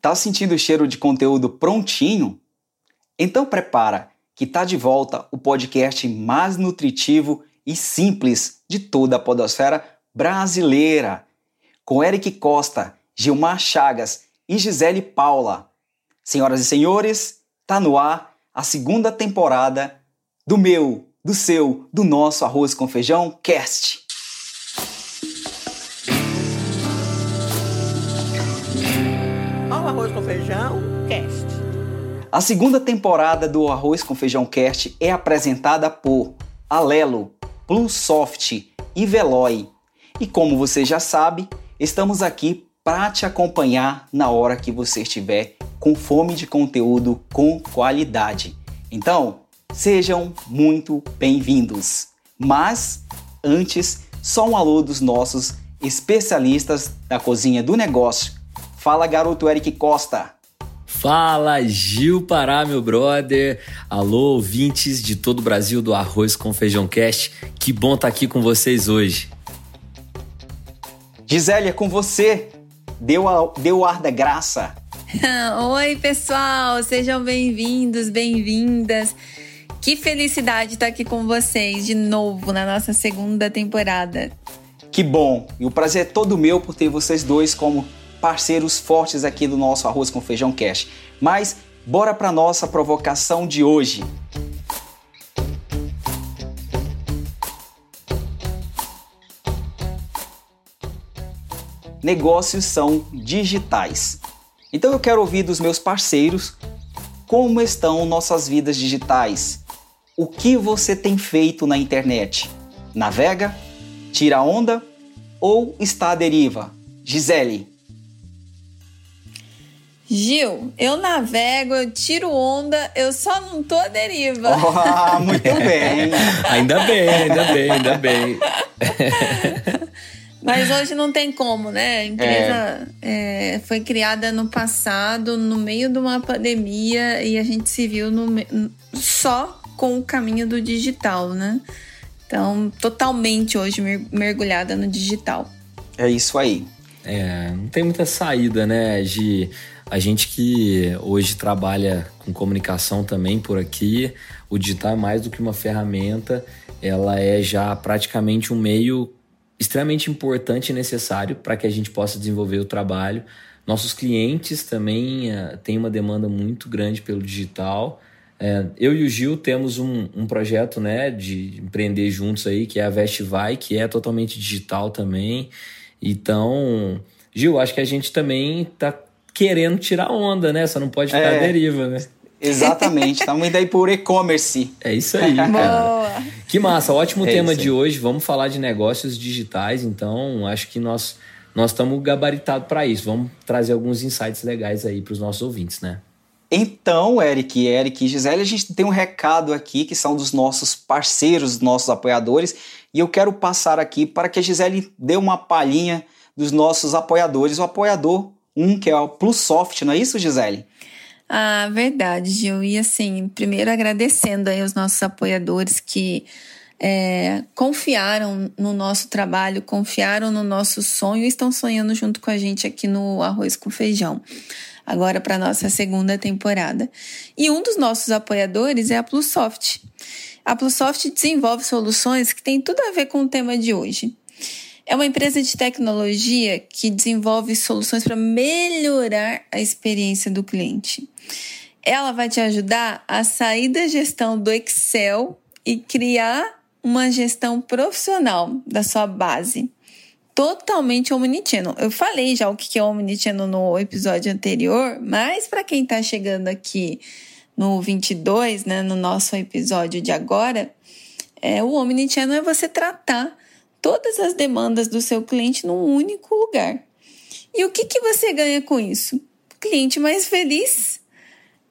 tá sentindo o cheiro de conteúdo prontinho? Então prepara que tá de volta o podcast mais nutritivo e simples de toda a podosfera brasileira, com Eric Costa, Gilmar Chagas e Gisele Paula. Senhoras e senhores, tá no ar a segunda temporada do meu, do seu, do nosso Arroz com Feijão Cast. A segunda temporada do Arroz com Feijão Cast é apresentada por Alelo, Plusoft e Veloy. E como você já sabe, estamos aqui para te acompanhar na hora que você estiver com fome de conteúdo com qualidade. Então, sejam muito bem-vindos. Mas antes, só um alô dos nossos especialistas da cozinha do negócio Fala, garoto Eric Costa. Fala, Gil Pará, meu brother. Alô, ouvintes de todo o Brasil do Arroz com Feijão Cast. Que bom estar tá aqui com vocês hoje. Gisele, é com você. Deu, a, deu o ar da graça. Oi, pessoal. Sejam bem-vindos, bem-vindas. Que felicidade estar aqui com vocês de novo na nossa segunda temporada. Que bom! E o prazer é todo meu por ter vocês dois como parceiros fortes aqui do nosso Arroz com Feijão Cash. Mas bora para nossa provocação de hoje. Negócios são digitais. Então eu quero ouvir dos meus parceiros como estão nossas vidas digitais. O que você tem feito na internet? Navega? Tira onda? Ou está à deriva? Gisele, Gil, eu navego, eu tiro onda, eu só não tô à deriva. Oh, muito bem. ainda bem, ainda bem, ainda bem. Mas hoje não tem como, né? A empresa é. É, foi criada no passado, no meio de uma pandemia, e a gente se viu no, só com o caminho do digital, né? Então, totalmente hoje mergulhada no digital. É isso aí. É, não tem muita saída, né, de a gente que hoje trabalha com comunicação também por aqui, o digital é mais do que uma ferramenta, ela é já praticamente um meio extremamente importante e necessário para que a gente possa desenvolver o trabalho. Nossos clientes também uh, têm uma demanda muito grande pelo digital. Uh, eu e o Gil temos um, um, projeto né, de empreender juntos aí, que é a Vestivai, que é totalmente digital também. Então, Gil, acho que a gente também está querendo tirar onda, né? Só não pode ficar é, deriva, né? Exatamente, estamos indo aí por e-commerce. É isso aí, cara. Que massa, ótimo é tema de hoje. Vamos falar de negócios digitais, então acho que nós nós estamos gabaritados para isso. Vamos trazer alguns insights legais aí para os nossos ouvintes, né? Então, Eric, Eric e Gisele, a gente tem um recado aqui que são dos nossos parceiros, dos nossos apoiadores, e eu quero passar aqui para que a Gisele dê uma palhinha dos nossos apoiadores. O apoiador um que é o Plusoft, não é isso, Gisele? Ah, verdade, Gil. E assim, primeiro agradecendo aí os nossos apoiadores que é, confiaram no nosso trabalho, confiaram no nosso sonho e estão sonhando junto com a gente aqui no Arroz com Feijão. Agora para nossa segunda temporada. E um dos nossos apoiadores é a Plusoft. A Plusoft desenvolve soluções que têm tudo a ver com o tema de hoje. É uma empresa de tecnologia que desenvolve soluções para melhorar a experiência do cliente. Ela vai te ajudar a sair da gestão do Excel e criar uma gestão profissional da sua base. Totalmente omnichannel. Eu falei já o que é omnichannel no episódio anterior, mas para quem está chegando aqui no 22, né, no nosso episódio de agora, é, o omnichannel é você tratar todas as demandas do seu cliente num único lugar. E o que, que você ganha com isso? Cliente mais feliz,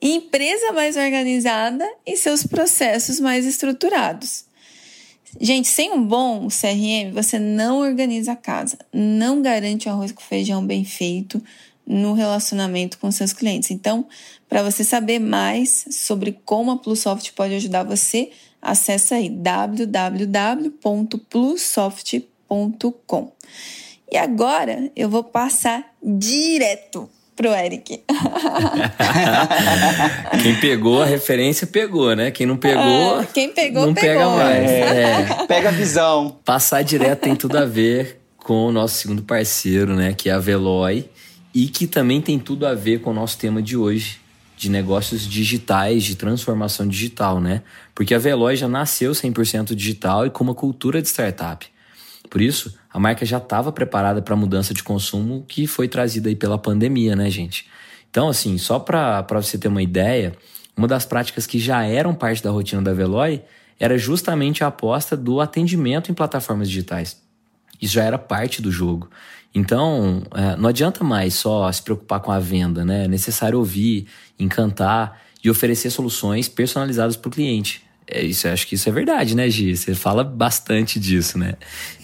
empresa mais organizada e seus processos mais estruturados. Gente, sem um bom CRM, você não organiza a casa, não garante o arroz com feijão bem feito no relacionamento com seus clientes. Então, para você saber mais sobre como a Plusoft pode ajudar você, Acesse aí www.plussoft.com. E agora eu vou passar direto pro Eric. Quem pegou a referência pegou, né? Quem não pegou, é, quem pegou não pegou. pega mais. É. É. Pega a visão. Passar direto tem tudo a ver com o nosso segundo parceiro, né? Que é a Veloy. E que também tem tudo a ver com o nosso tema de hoje, de negócios digitais, de transformação digital, né? Porque a Veloy já nasceu 100% digital e com uma cultura de startup. Por isso, a marca já estava preparada para a mudança de consumo que foi trazida aí pela pandemia, né, gente? Então, assim, só para você ter uma ideia, uma das práticas que já eram parte da rotina da Veloy era justamente a aposta do atendimento em plataformas digitais. Isso já era parte do jogo. Então, é, não adianta mais só se preocupar com a venda, né? É necessário ouvir, encantar e oferecer soluções personalizadas para o cliente. É, isso, acho que isso é verdade, né, Gi? Você fala bastante disso, né?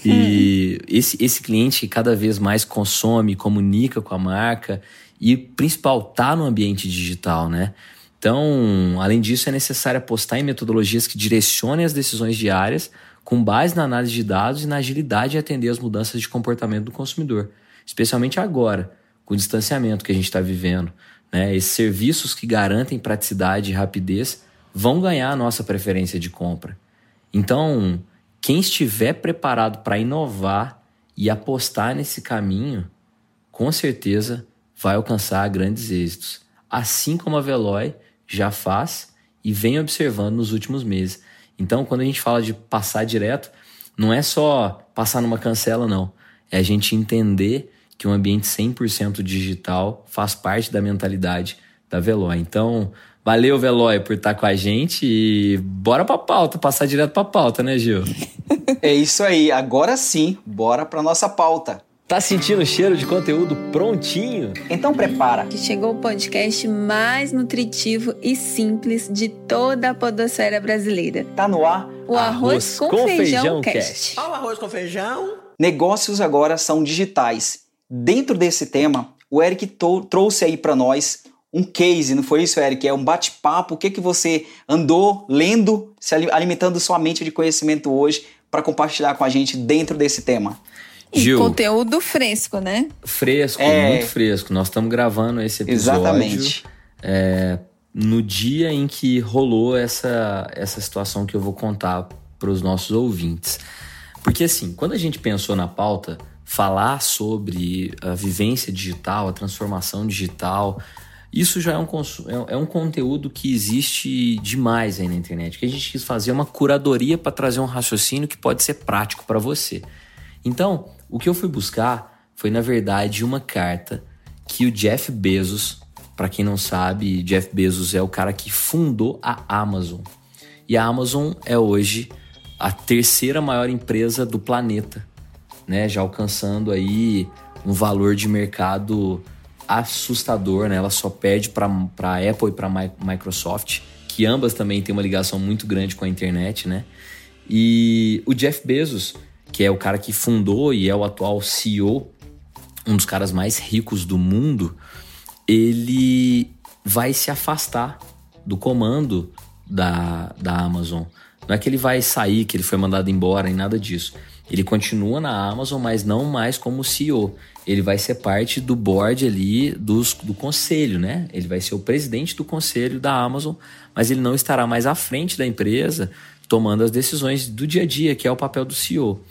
E hum. esse, esse cliente cada vez mais consome, comunica com a marca e, principal, tá no ambiente digital, né? Então, além disso, é necessário apostar em metodologias que direcionem as decisões diárias com base na análise de dados e na agilidade de atender as mudanças de comportamento do consumidor, especialmente agora, com o distanciamento que a gente está vivendo. Né? Esses serviços que garantem praticidade e rapidez vão ganhar a nossa preferência de compra. Então, quem estiver preparado para inovar e apostar nesse caminho, com certeza vai alcançar grandes êxitos, assim como a Veloy já faz e vem observando nos últimos meses. Então, quando a gente fala de passar direto, não é só passar numa cancela, não. É a gente entender que um ambiente 100% digital faz parte da mentalidade da Veloy. Então, Valeu, Veloy, por estar com a gente e bora pra pauta, passar direto pra pauta, né, Gil? é isso aí, agora sim, bora pra nossa pauta. Tá sentindo o cheiro de conteúdo prontinho? Então prepara. Que chegou o podcast mais nutritivo e simples de toda a podosfera brasileira. Tá no ar o Arroz, arroz com, com, Feijão, feijão Cast. Olha o Arroz com Feijão. Negócios agora são digitais. Dentro desse tema, o Eric trouxe aí para nós um case, não foi isso, Eric? É um bate-papo. O que, que você andou lendo, se alimentando sua mente de conhecimento hoje para compartilhar com a gente dentro desse tema? Gil, conteúdo fresco, né? Fresco, é... muito fresco. Nós estamos gravando esse episódio. Exatamente. É, no dia em que rolou essa, essa situação que eu vou contar para os nossos ouvintes. Porque assim, quando a gente pensou na pauta, falar sobre a vivência digital, a transformação digital, isso já é um, é, é um conteúdo que existe demais aí na internet, que a gente quis fazer uma curadoria para trazer um raciocínio que pode ser prático para você. Então, o que eu fui buscar foi, na verdade, uma carta que o Jeff Bezos, para quem não sabe, Jeff Bezos é o cara que fundou a Amazon. E a Amazon é hoje a terceira maior empresa do planeta, né? Já alcançando aí um valor de mercado assustador, né? Ela só perde para a Apple e para Microsoft, que ambas também têm uma ligação muito grande com a internet, né? E o Jeff Bezos, que é o cara que fundou e é o atual CEO, um dos caras mais ricos do mundo, ele vai se afastar do comando da, da Amazon. Não é que ele vai sair, que ele foi mandado embora, nem nada disso. Ele continua na Amazon, mas não mais como CEO. Ele vai ser parte do board ali dos, do conselho, né? Ele vai ser o presidente do conselho da Amazon, mas ele não estará mais à frente da empresa tomando as decisões do dia a dia, que é o papel do CEO.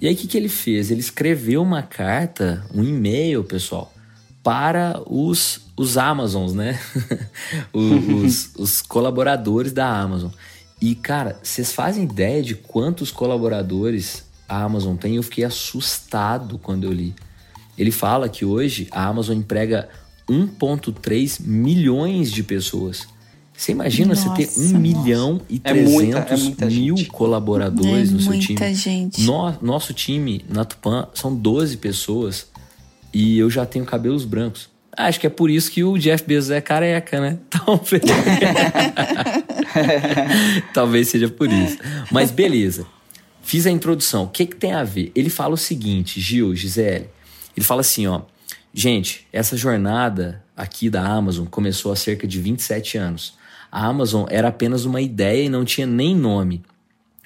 E aí o que, que ele fez? Ele escreveu uma carta, um e-mail, pessoal, para os, os Amazons, né? os, os colaboradores da Amazon. E, cara, vocês fazem ideia de quantos colaboradores a Amazon tem, eu fiquei assustado quando eu li. Ele fala que hoje a Amazon emprega 1,3 milhões de pessoas. Você imagina nossa, você ter 1 nossa. milhão e 300 é é mil gente. colaboradores é no seu time? Gente. No, nosso time na Tupan são 12 pessoas e eu já tenho cabelos brancos. Acho que é por isso que o Jeff Bezos é careca, né? Talvez. Talvez seja por isso. Mas beleza. Fiz a introdução. O que, que tem a ver? Ele fala o seguinte, Gil, Gisele. Ele fala assim, ó. Gente, essa jornada aqui da Amazon começou há cerca de 27 anos. A Amazon era apenas uma ideia e não tinha nem nome.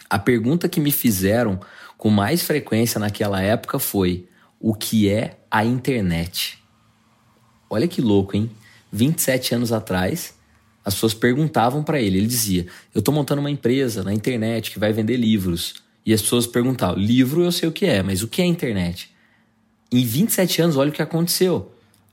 A pergunta que me fizeram com mais frequência naquela época foi: o que é a internet? olha que louco, hein? 27 anos atrás, as pessoas perguntavam para ele. Ele dizia: Eu estou montando uma empresa na internet que vai vender livros. E as pessoas perguntavam: Livro eu sei o que é, mas o que é internet? Em 27 anos, olha o que aconteceu.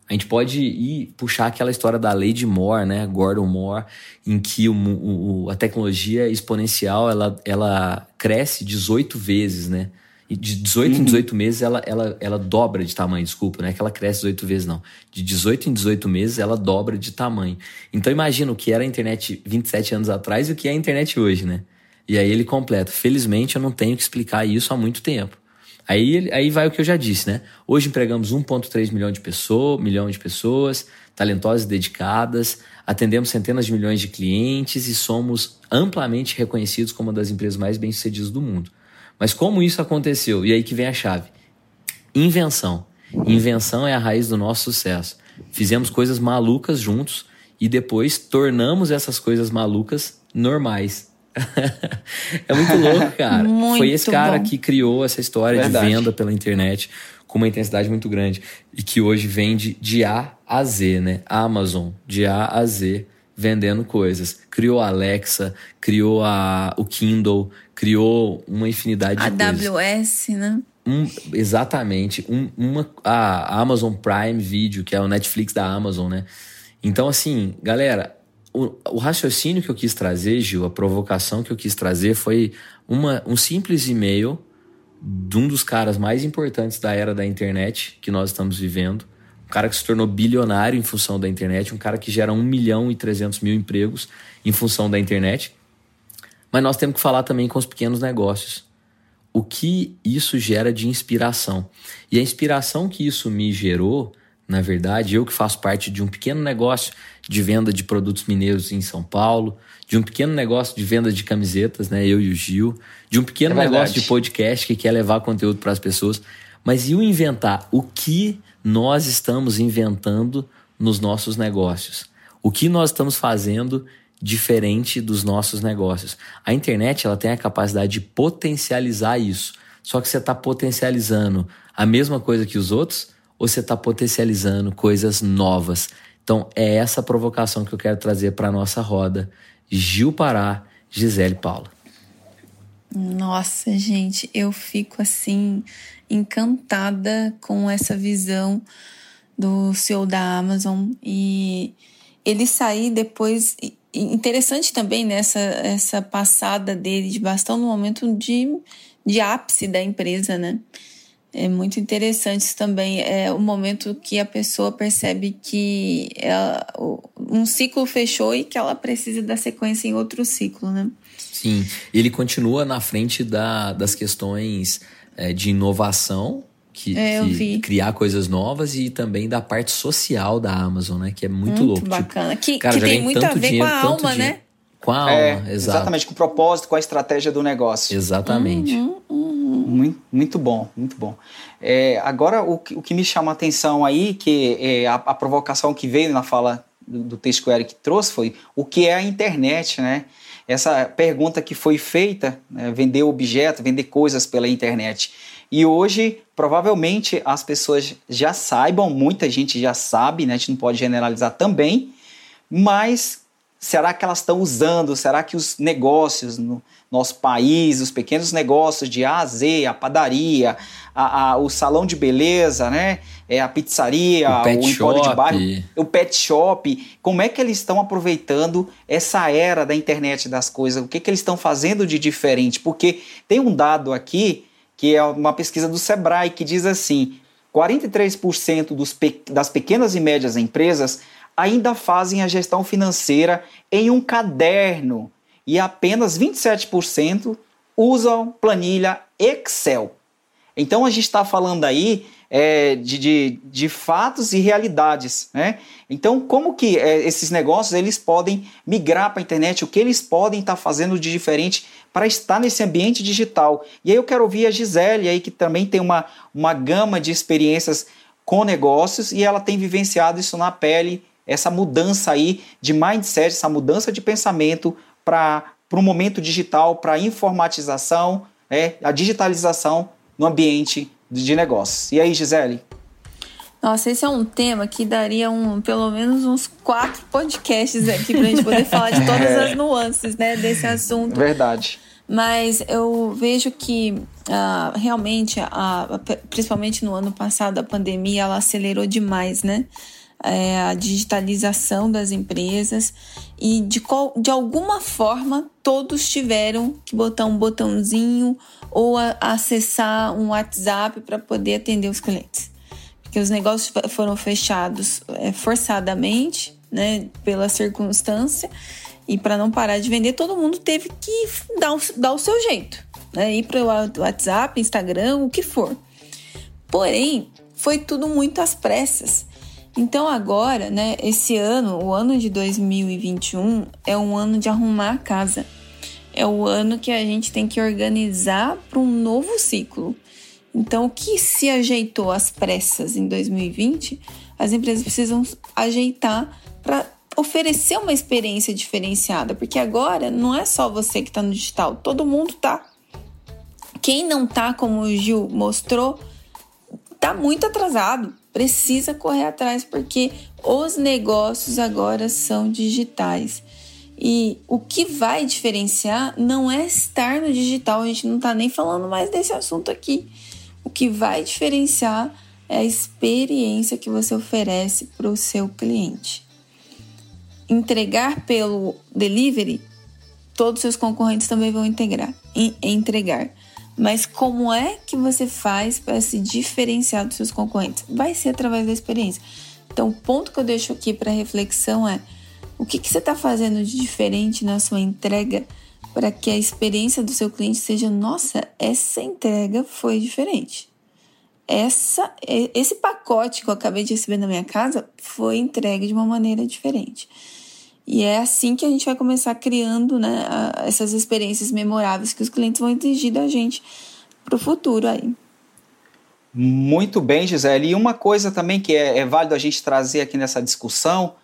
A gente pode ir puxar aquela história da lei de Moore, né, Gordon Moore, em que o, o, a tecnologia exponencial ela, ela cresce 18 vezes, né? E de 18 uhum. em 18 meses ela, ela, ela dobra de tamanho, desculpa, não é que ela cresce 18 vezes, não. De 18 em 18 meses ela dobra de tamanho. Então imagina o que era a internet 27 anos atrás e o que é a internet hoje, né? E aí ele completa. Felizmente eu não tenho que explicar isso há muito tempo. Aí, aí vai o que eu já disse, né? Hoje empregamos 1,3 milhão de pessoas, milhão de pessoas, talentosas e dedicadas, atendemos centenas de milhões de clientes e somos amplamente reconhecidos como uma das empresas mais bem-sucedidas do mundo. Mas como isso aconteceu? E aí que vem a chave. Invenção. Invenção é a raiz do nosso sucesso. Fizemos coisas malucas juntos e depois tornamos essas coisas malucas normais. é muito louco, cara. Muito Foi esse cara bom. que criou essa história Verdade. de venda pela internet com uma intensidade muito grande e que hoje vende de A a Z, né? Amazon, de A a Z vendendo coisas. Criou a Alexa, criou a, o Kindle, criou uma infinidade a de coisas. AWS, né? Um, exatamente. Um, uma, a Amazon Prime Video, que é o Netflix da Amazon, né? Então, assim, galera, o, o, raciocínio que eu quis trazer, Gil, a provocação que eu quis trazer foi uma, um simples e-mail de um dos caras mais importantes da era da internet que nós estamos vivendo, um cara que se tornou bilionário em função da internet, um cara que gera 1 milhão e 300 mil empregos em função da internet. Mas nós temos que falar também com os pequenos negócios. O que isso gera de inspiração. E a inspiração que isso me gerou, na verdade, eu que faço parte de um pequeno negócio de venda de produtos mineiros em São Paulo, de um pequeno negócio de venda de camisetas, né, eu e o Gil, de um pequeno é negócio de podcast que quer levar conteúdo para as pessoas. Mas e o inventar? O que nós estamos inventando nos nossos negócios? O que nós estamos fazendo diferente dos nossos negócios? A internet ela tem a capacidade de potencializar isso. Só que você está potencializando a mesma coisa que os outros ou você está potencializando coisas novas? Então é essa provocação que eu quero trazer para a nossa roda. Gil Pará, Gisele Paula. Nossa, gente, eu fico assim encantada com essa visão do CEO da Amazon e ele sair depois interessante também nessa essa passada dele de bastão no momento de, de ápice da empresa, né? É muito interessante isso também. É o momento que a pessoa percebe que ela, um ciclo fechou e que ela precisa da sequência em outro ciclo, né? Sim, ele continua na frente da, das questões é, de inovação, que, é, que criar coisas novas e também da parte social da Amazon, né? Que é muito, muito louco. Tipo, bacana. Tipo, que, cara, que tem muito a ver dinheiro, com a alma, dinheiro. né? Com a é, alma, exato. Exatamente, com o propósito, com a estratégia do negócio. Exatamente. Uhum. Muito, muito bom, muito bom. É, agora, o, o que me chama a atenção aí, que é a, a provocação que veio na fala do, do texto que o Eric trouxe foi o que é a internet, né? essa pergunta que foi feita, né, vender objeto, vender coisas pela internet. E hoje, provavelmente, as pessoas já saibam, muita gente já sabe, né, a gente não pode generalizar também, mas será que elas estão usando? Será que os negócios no nosso país, os pequenos negócios de A a Z, a padaria, a, a, o salão de beleza, né? É, a pizzaria, o, pet o shop. de bairro, o pet shop. Como é que eles estão aproveitando essa era da internet das coisas? O que, que eles estão fazendo de diferente? Porque tem um dado aqui, que é uma pesquisa do Sebrae, que diz assim: 43% dos pe das pequenas e médias empresas ainda fazem a gestão financeira em um caderno e apenas 27% usam planilha Excel. Então a gente está falando aí é, de, de, de, fatos e realidades, né? Então como que é, esses negócios eles podem migrar para a internet? O que eles podem estar tá fazendo de diferente para estar nesse ambiente digital? E aí eu quero ouvir a Gisele aí que também tem uma, uma gama de experiências com negócios e ela tem vivenciado isso na pele, essa mudança aí de mindset, essa mudança de pensamento para o momento digital, para a informatização, né, a digitalização no ambiente de negócios. E aí, Gisele? Nossa, esse é um tema que daria um, pelo menos uns quatro podcasts aqui pra gente poder falar de todas é. as nuances, né, desse assunto. Verdade. Mas eu vejo que uh, realmente, uh, principalmente no ano passado, a pandemia ela acelerou demais, né? É, a digitalização das empresas e de, de alguma forma todos tiveram que botar um botãozinho ou a, acessar um WhatsApp para poder atender os clientes que os negócios foram fechados é, forçadamente, né, pela circunstância, e para não parar de vender, todo mundo teve que dar o, dar o seu jeito, né, ir para o WhatsApp, Instagram, o que for. Porém, foi tudo muito às pressas. Então agora, né, esse ano, o ano de 2021 é um ano de arrumar a casa. É o ano que a gente tem que organizar para um novo ciclo. Então, o que se ajeitou às pressas em 2020, as empresas precisam ajeitar para oferecer uma experiência diferenciada, porque agora não é só você que está no digital, todo mundo tá. Quem não tá, como o Gil mostrou, tá muito atrasado, precisa correr atrás, porque os negócios agora são digitais. E o que vai diferenciar não é estar no digital, a gente não tá nem falando mais desse assunto aqui. O que vai diferenciar é a experiência que você oferece para o seu cliente. Entregar pelo delivery, todos os seus concorrentes também vão integrar, entregar. Mas como é que você faz para se diferenciar dos seus concorrentes? Vai ser através da experiência. Então, o ponto que eu deixo aqui para reflexão é: o que, que você está fazendo de diferente na sua entrega para que a experiência do seu cliente seja: nossa, essa entrega foi diferente. Essa, esse pacote que eu acabei de receber na minha casa foi entregue de uma maneira diferente. E é assim que a gente vai começar criando né, essas experiências memoráveis que os clientes vão exigir da gente para o futuro aí. Muito bem, Gisele. E uma coisa também que é, é válido a gente trazer aqui nessa discussão,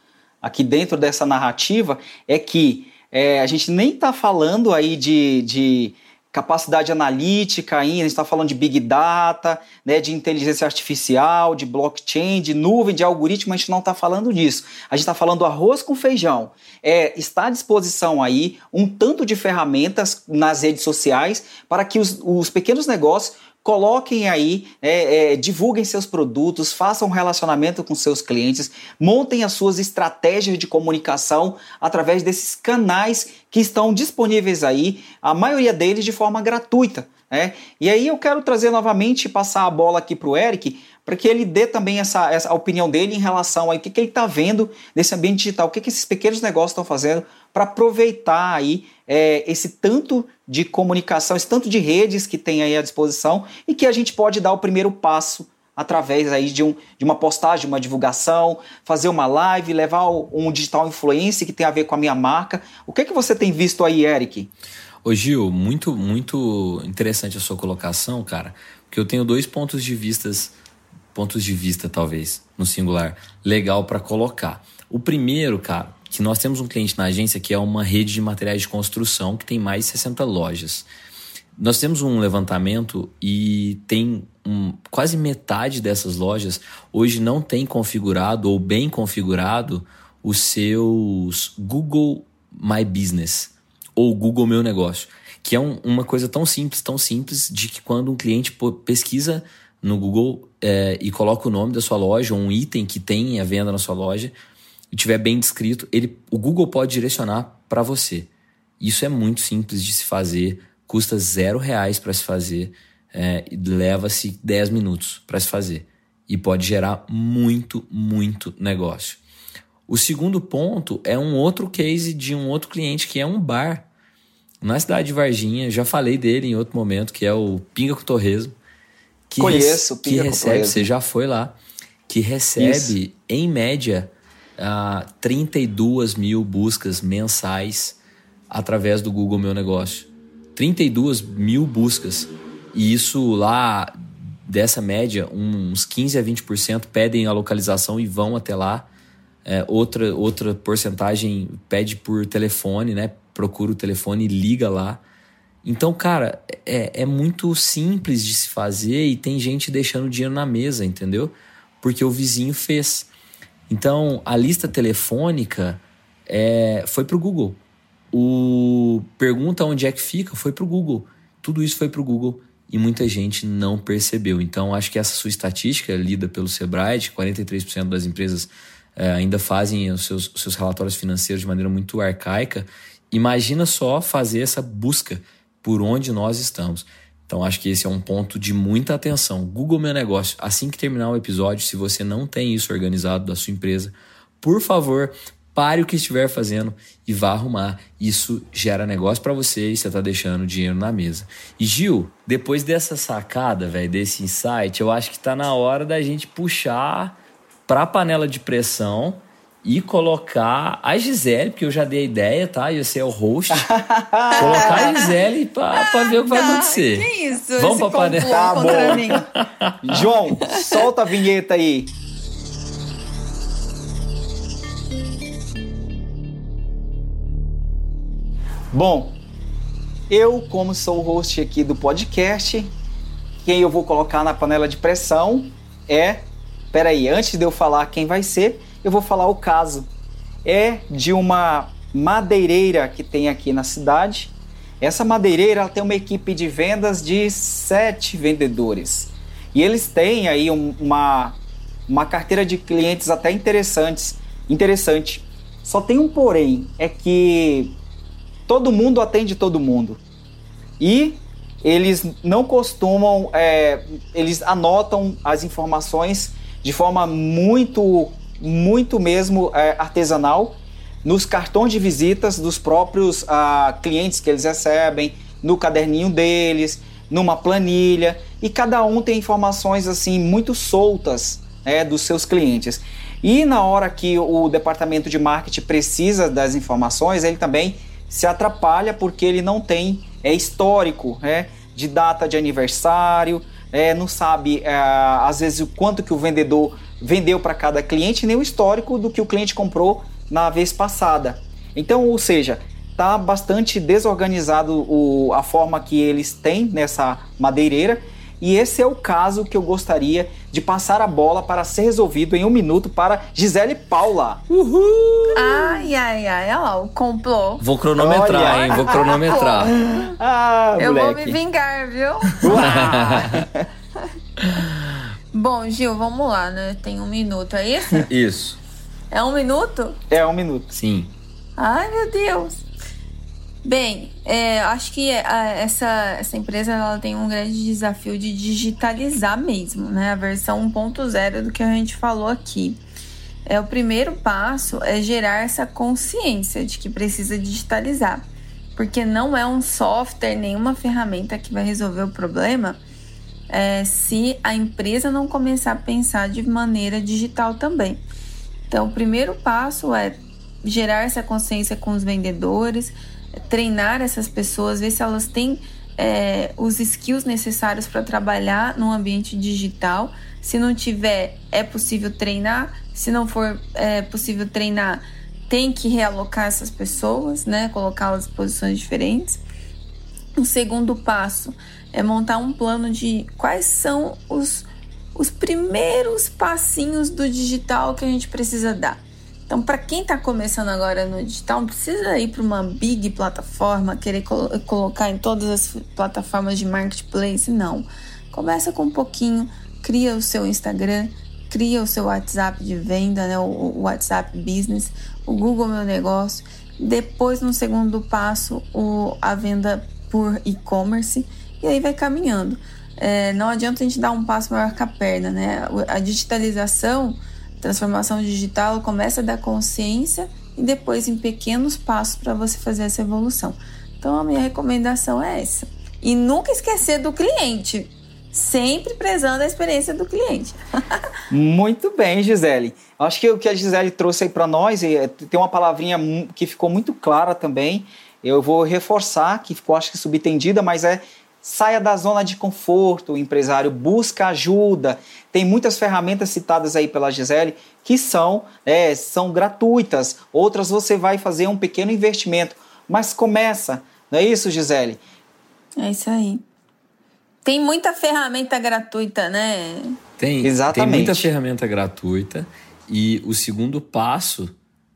aqui dentro dessa narrativa, é que é, a gente nem está falando aí de, de capacidade analítica ainda, a gente está falando de big data, né, de inteligência artificial, de blockchain, de nuvem, de algoritmo, a gente não está falando disso. A gente está falando do arroz com feijão. É, está à disposição aí um tanto de ferramentas nas redes sociais para que os, os pequenos negócios coloquem aí, é, é, divulguem seus produtos, façam relacionamento com seus clientes, montem as suas estratégias de comunicação através desses canais que estão disponíveis aí, a maioria deles de forma gratuita. Né? E aí eu quero trazer novamente, passar a bola aqui para o Eric, para que ele dê também essa, essa opinião dele em relação ao que, que ele está vendo nesse ambiente digital, o que, que esses pequenos negócios estão fazendo para aproveitar aí é, esse tanto de comunicação, esse tanto de redes que tem aí à disposição e que a gente pode dar o primeiro passo através aí de, um, de uma postagem, uma divulgação, fazer uma live, levar um digital influencer que tem a ver com a minha marca. O que que você tem visto aí, Eric? Ô Gil, muito, muito interessante a sua colocação, cara, porque eu tenho dois pontos de vistas pontos de vista, talvez, no singular, legal para colocar. O primeiro, cara, que nós temos um cliente na agência que é uma rede de materiais de construção que tem mais de 60 lojas. Nós temos um levantamento e tem um, quase metade dessas lojas hoje não tem configurado ou bem configurado os seus Google My Business ou Google Meu Negócio, que é um, uma coisa tão simples, tão simples de que quando um cliente pesquisa no Google é, e coloca o nome da sua loja, um item que tem a venda na sua loja, e tiver bem descrito, ele, o Google pode direcionar para você. Isso é muito simples de se fazer, custa zero reais para se fazer, é, leva-se 10 minutos para se fazer e pode gerar muito, muito negócio. O segundo ponto é um outro case de um outro cliente que é um bar na cidade de Varginha. Já falei dele em outro momento, que é o Pinga com Torresmo que Conheço, que recebe, você já foi lá, que recebe Isso. em média uh, 32 mil buscas mensais através do Google Meu Negócio. 32 mil buscas. E isso lá, dessa média, uns 15 a 20% pedem a localização e vão até lá. É, outra, outra porcentagem pede por telefone, né? Procura o telefone e liga lá. Então, cara, é, é muito simples de se fazer e tem gente deixando dinheiro na mesa, entendeu? porque o vizinho fez. Então, a lista telefônica é, foi para o Google. O pergunta onde é que fica foi para o Google. Tudo isso foi para o Google e muita gente não percebeu. Então, acho que essa sua estatística lida pelo Sebrae, de 43% das empresas é, ainda fazem os seus, os seus relatórios financeiros de maneira muito arcaica. Imagina só fazer essa busca por onde nós estamos. Então, acho que esse é um ponto de muita atenção. Google Meu Negócio, assim que terminar o episódio, se você não tem isso organizado da sua empresa, por favor, pare o que estiver fazendo e vá arrumar. Isso gera negócio para você e você está deixando dinheiro na mesa. E Gil, depois dessa sacada, velho, desse insight, eu acho que está na hora da gente puxar para a panela de pressão e colocar a Gisele, porque eu já dei a ideia, tá? E você é o host. colocar a Gisele pra, pra ver o que vai acontecer. Que isso? Vamos pra panela. Tá bom. João, solta a vinheta aí. Bom, eu, como sou o host aqui do podcast, quem eu vou colocar na panela de pressão é. Peraí, antes de eu falar quem vai ser, eu vou falar o caso. É de uma madeireira que tem aqui na cidade. Essa madeireira tem uma equipe de vendas de sete vendedores. E eles têm aí um, uma, uma carteira de clientes até interessantes, interessante. Só tem um porém, é que todo mundo atende todo mundo. E eles não costumam, é, eles anotam as informações de forma muito muito mesmo é, artesanal nos cartões de visitas dos próprios ah, clientes que eles recebem, no caderninho deles, numa planilha e cada um tem informações assim muito soltas né, dos seus clientes. E na hora que o departamento de marketing precisa das informações, ele também se atrapalha porque ele não tem é, histórico né, de data de aniversário, é, não sabe é, às vezes o quanto que o vendedor vendeu para cada cliente, nem o histórico do que o cliente comprou na vez passada. Então, ou seja, está bastante desorganizado o, a forma que eles têm nessa madeireira. E esse é o caso que eu gostaria de passar a bola para ser resolvido em um minuto para Gisele Paula. Uhul! Ai, ai, ai, olha lá, o complô. Vou cronometrar, Olha. hein? Vou cronometrar. ah, eu moleque. vou me vingar, viu? Bom, Gil, vamos lá, né? Tem um minuto, é isso? Isso. É um minuto? É um minuto. Sim. Ai, meu Deus. Bem, é, acho que a, essa, essa empresa ela tem um grande desafio de digitalizar mesmo, né? A versão 1.0 do que a gente falou aqui. É, o primeiro passo é gerar essa consciência de que precisa digitalizar. Porque não é um software, nenhuma ferramenta que vai resolver o problema é, se a empresa não começar a pensar de maneira digital também. Então, o primeiro passo é gerar essa consciência com os vendedores, treinar essas pessoas, ver se elas têm é, os skills necessários para trabalhar no ambiente digital. Se não tiver, é possível treinar. Se não for é, possível treinar, tem que realocar essas pessoas, né? Colocá-las em posições diferentes. O segundo passo é montar um plano de quais são os, os primeiros passinhos do digital que a gente precisa dar. Então, para quem está começando agora no digital, não precisa ir para uma big plataforma, querer colo colocar em todas as plataformas de marketplace, não. Começa com um pouquinho, cria o seu Instagram, cria o seu WhatsApp de venda, né, o WhatsApp Business, o Google Meu Negócio. Depois, no segundo passo, o, a venda por e-commerce e aí vai caminhando. É, não adianta a gente dar um passo maior que a perna, né? A digitalização, transformação digital começa da consciência e depois em pequenos passos para você fazer essa evolução. Então a minha recomendação é essa. E nunca esquecer do cliente, sempre prezando a experiência do cliente. muito bem, Gisele. Acho que o que a Gisele trouxe aí para nós é, tem uma palavrinha que ficou muito clara também. Eu vou reforçar, que ficou acho que subentendida, mas é Saia da zona de conforto, o empresário busca ajuda. Tem muitas ferramentas citadas aí pela Gisele que são, é, são gratuitas. Outras você vai fazer um pequeno investimento. Mas começa, não é isso, Gisele? É isso aí. Tem muita ferramenta gratuita, né? Tem, Exatamente. tem muita ferramenta gratuita. E o segundo passo,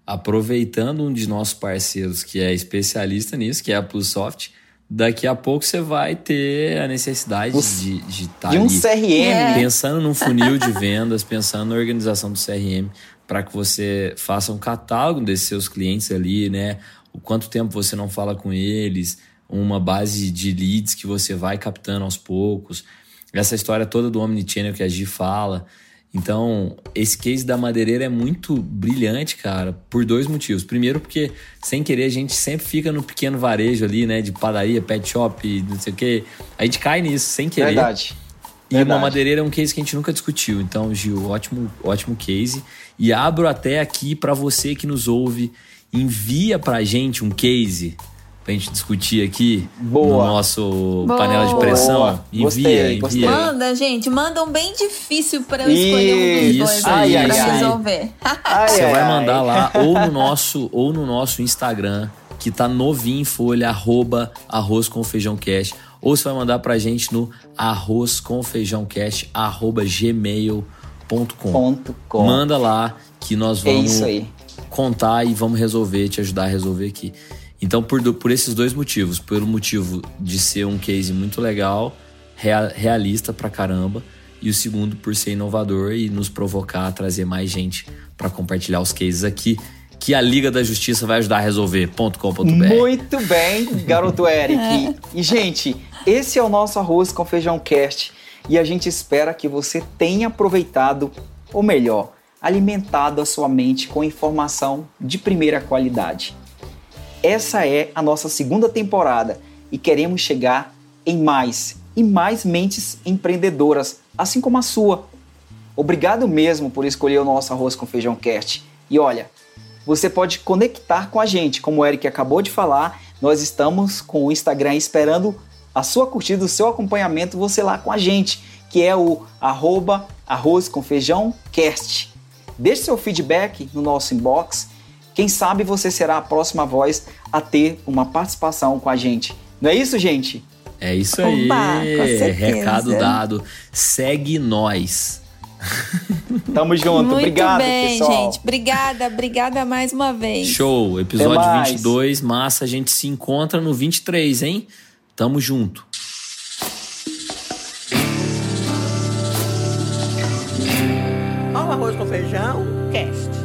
aproveitando um de nossos parceiros que é especialista nisso, que é a Plusoft, daqui a pouco você vai ter a necessidade Os, de estar de, tá de um ali, CRM. É. Pensando num funil de vendas, pensando na organização do CRM, para que você faça um catálogo desses seus clientes ali, né? O quanto tempo você não fala com eles, uma base de leads que você vai captando aos poucos. Essa história toda do Omnichannel que a Gi fala. Então, esse case da madeireira é muito brilhante, cara, por dois motivos. Primeiro, porque, sem querer, a gente sempre fica no pequeno varejo ali, né? De padaria, pet shop, não sei o quê. A gente cai nisso, sem querer. Verdade. E Verdade. uma madeireira é um case que a gente nunca discutiu. Então, Gil, ótimo, ótimo case. E abro até aqui para você que nos ouve, envia pra gente um case pra gente discutir aqui Boa. no nosso Boa. panela de pressão. Boa. Envia, Gostei, gostei. envia. Manda, gente, manda um bem difícil para eu escolher um dos dois Isso aí aí. pra Ai, ai, ai. resolver. Ai, Você ai, vai ai. mandar lá ou no nosso ou no nosso Instagram, que tá novinho em folha, arroba arroz com feijão cash. Ou você vai mandar pra gente no arroz com feijão cash, arroba gmail.com. Manda lá que nós É vamos isso aí. contar e vamos resolver, te ajudar a resolver aqui. Então, por, por esses dois motivos, pelo motivo de ser um case muito legal, rea- realista pra caramba, e o segundo por ser inovador e nos provocar a trazer mais gente pra compartilhar os cases aqui, que a Liga da Justiça vai ajudar a resolver.com.br. Muito bem, garoto Eric. E, gente, esse é o nosso Arroz com Feijão Cast. E a gente espera que você tenha aproveitado, ou melhor, alimentado a sua mente com informação de primeira qualidade. Essa é a nossa segunda temporada e queremos chegar em mais e mais mentes empreendedoras, assim como a sua. Obrigado mesmo por escolher o nosso Arroz com Feijão Cast. E olha, você pode conectar com a gente, como o Eric acabou de falar, nós estamos com o Instagram esperando a sua curtida, o seu acompanhamento, você lá com a gente, que é o arroba arroz com feijão cast. Deixe seu feedback no nosso inbox. Quem sabe você será a próxima voz a ter uma participação com a gente. Não é isso, gente? É isso aí. Certeza. Recado dado. Segue nós. Tamo junto. Muito Obrigado, bem, pessoal. gente. Obrigada, obrigada mais uma vez. Show, episódio Até mais. 22, massa, a gente se encontra no 23, hein? Tamo junto. Ao arroz com feijão, cast.